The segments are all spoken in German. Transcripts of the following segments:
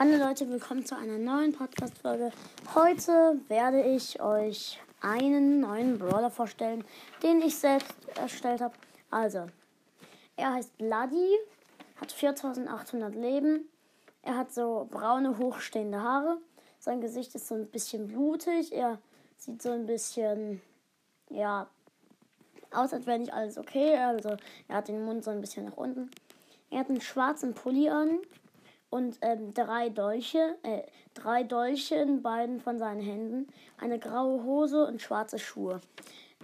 Hallo Leute, willkommen zu einer neuen Podcast-Folge. Heute werde ich euch einen neuen Brawler vorstellen, den ich selbst erstellt habe. Also, er heißt Bloody, hat 4800 Leben. Er hat so braune, hochstehende Haare. Sein Gesicht ist so ein bisschen blutig. Er sieht so ein bisschen, ja, aus, als wäre nicht alles okay. Also, er hat den Mund so ein bisschen nach unten. Er hat einen schwarzen Pulli an und ähm, drei Dolche, äh, drei Dolche in beiden von seinen Händen, eine graue Hose und schwarze Schuhe.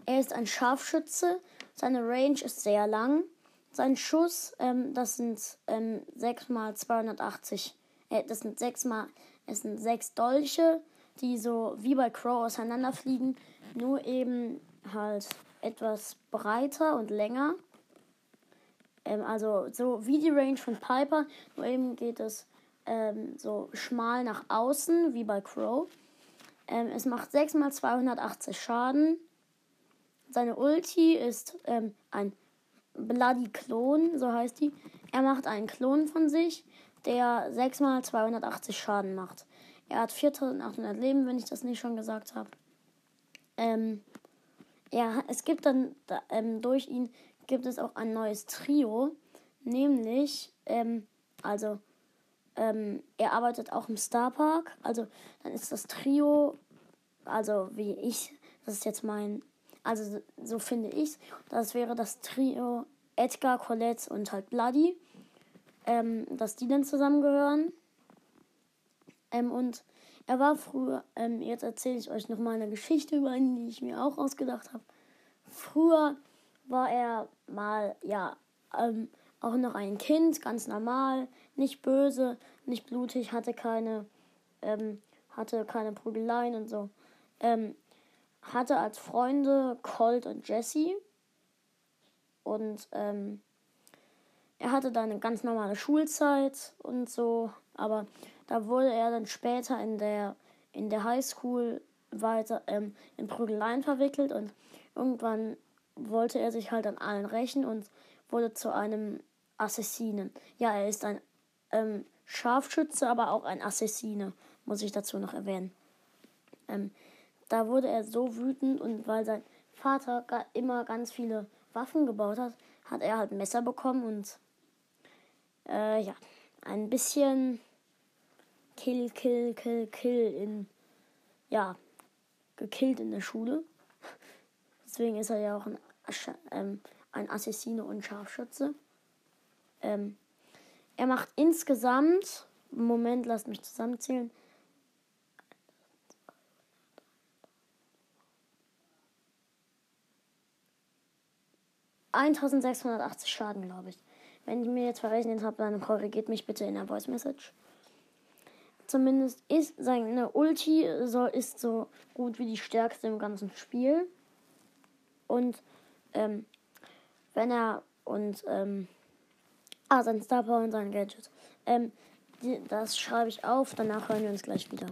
Er ist ein Scharfschütze, seine Range ist sehr lang. Sein Schuss, ähm, das sind ähm, 6 mal 280, äh, das sind 6 mal, es sind 6 Dolche, die so wie bei Crow auseinanderfliegen, nur eben halt etwas breiter und länger. Ähm, also so wie die Range von Piper, nur eben geht es ähm, so schmal nach außen, wie bei Crow. Ähm, es macht 6 mal 280 Schaden. Seine Ulti ist ähm, ein Bloody Klon, so heißt die. Er macht einen Klon von sich, der 6 mal 280 Schaden macht. Er hat 4800 Leben, wenn ich das nicht schon gesagt habe. Ähm, ja, es gibt dann ähm, durch ihn gibt es auch ein neues Trio, nämlich, ähm, also, ähm, er arbeitet auch im Star Park, also dann ist das Trio, also wie ich, das ist jetzt mein, also so finde ich das wäre das Trio Edgar, Colette und halt Bloody, ähm, dass die dann zusammengehören. Ähm, und er war früher, ähm, jetzt erzähle ich euch nochmal eine Geschichte über ihn, die ich mir auch ausgedacht habe. Früher war er mal, ja, ähm, auch noch ein Kind, ganz normal, nicht böse, nicht blutig, hatte keine, ähm, hatte keine Prügeleien und so. Ähm, hatte als Freunde Colt und Jesse. Und ähm, er hatte dann eine ganz normale Schulzeit und so, aber da wurde er dann später in der in der Highschool weiter ähm, in Prügeleien verwickelt und irgendwann wollte er sich halt an allen rächen und wurde zu einem Assassinen. Ja, er ist ein ähm, Scharfschütze, aber auch ein Assassine, muss ich dazu noch erwähnen. Ähm, da wurde er so wütend und weil sein Vater immer ganz viele Waffen gebaut hat, hat er halt Messer bekommen und äh, ja, ein bisschen Kill, Kill, Kill, Kill in, ja, gekillt in der Schule. Deswegen ist er ja auch ein, ähm, ein Assassine und Scharfschütze. Ähm, er macht insgesamt, Moment, lasst mich zusammenzählen. ...1680 Schaden, glaube ich. Wenn ich mir jetzt verrechnet habe, dann korrigiert mich bitte in der Voice Message. Zumindest ist seine Ulti so, ist so gut wie die stärkste im ganzen Spiel. Und ähm, wenn er und ähm, ah, sein Star Power und sein Gadget. Ähm, die, das schreibe ich auf, danach hören wir uns gleich wieder.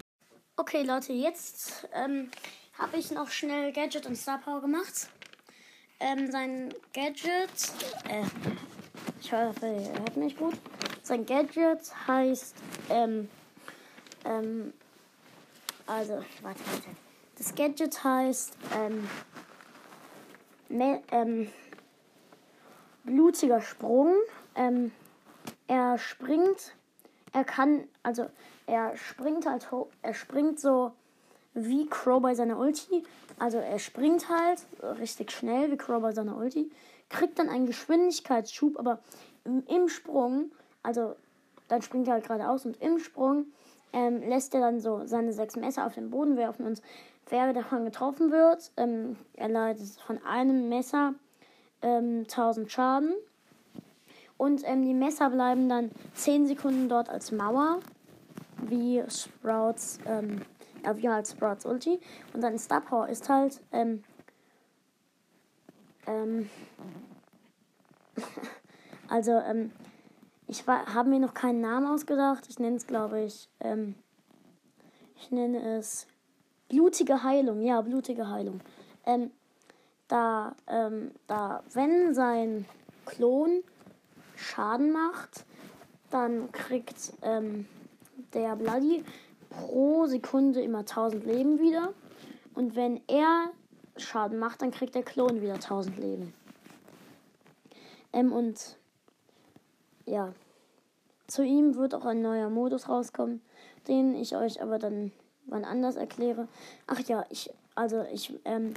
Okay, Leute, jetzt ähm, habe ich noch schnell Gadget und Star Power gemacht. Ähm, sein Gadget, äh, ich hoffe, ihr hört mich gut. Sein Gadget heißt, ähm, ähm, also, warte, warte. Das Gadget heißt, ähm, ähm, blutiger Sprung. Ähm, er springt, er kann, also er springt halt hoch, er springt so wie Crow bei seiner Ulti. Also er springt halt richtig schnell wie Crow bei seiner Ulti, kriegt dann einen Geschwindigkeitsschub, aber im, im Sprung, also dann springt er halt geradeaus und im Sprung ähm, lässt er dann so seine sechs Messer auf den Boden werfen und wer davon getroffen wird, ähm, er leidet von einem Messer ähm, 1000 Schaden. Und ähm, die Messer bleiben dann 10 Sekunden dort als Mauer, wie Sprouts, ähm, ja, wie halt Sprouts Ulti. Und dann Star Power ist halt, ähm, ähm, also, ähm, ich habe mir noch keinen Namen ausgedacht. Ich nenne es, glaube ich, ähm, ich nenne es blutige Heilung. Ja, blutige Heilung. Ähm, da, ähm, da, wenn sein Klon Schaden macht, dann kriegt, ähm, der Bloody pro Sekunde immer 1000 Leben wieder. Und wenn er Schaden macht, dann kriegt der Klon wieder 1000 Leben. Ähm, und ja, zu ihm wird auch ein neuer Modus rauskommen, den ich euch aber dann wann anders erkläre. Ach ja, ich, also ich, ähm,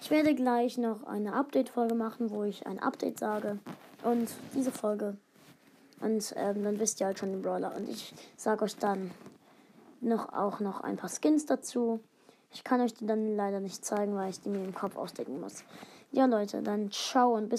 ich werde gleich noch eine Update-Folge machen, wo ich ein Update sage. Und diese Folge. Und ähm, dann wisst ihr halt schon den Brawler. Und ich sage euch dann noch auch noch ein paar Skins dazu. Ich kann euch die dann leider nicht zeigen, weil ich die mir im Kopf ausdenken muss. Ja, Leute, dann ciao und bis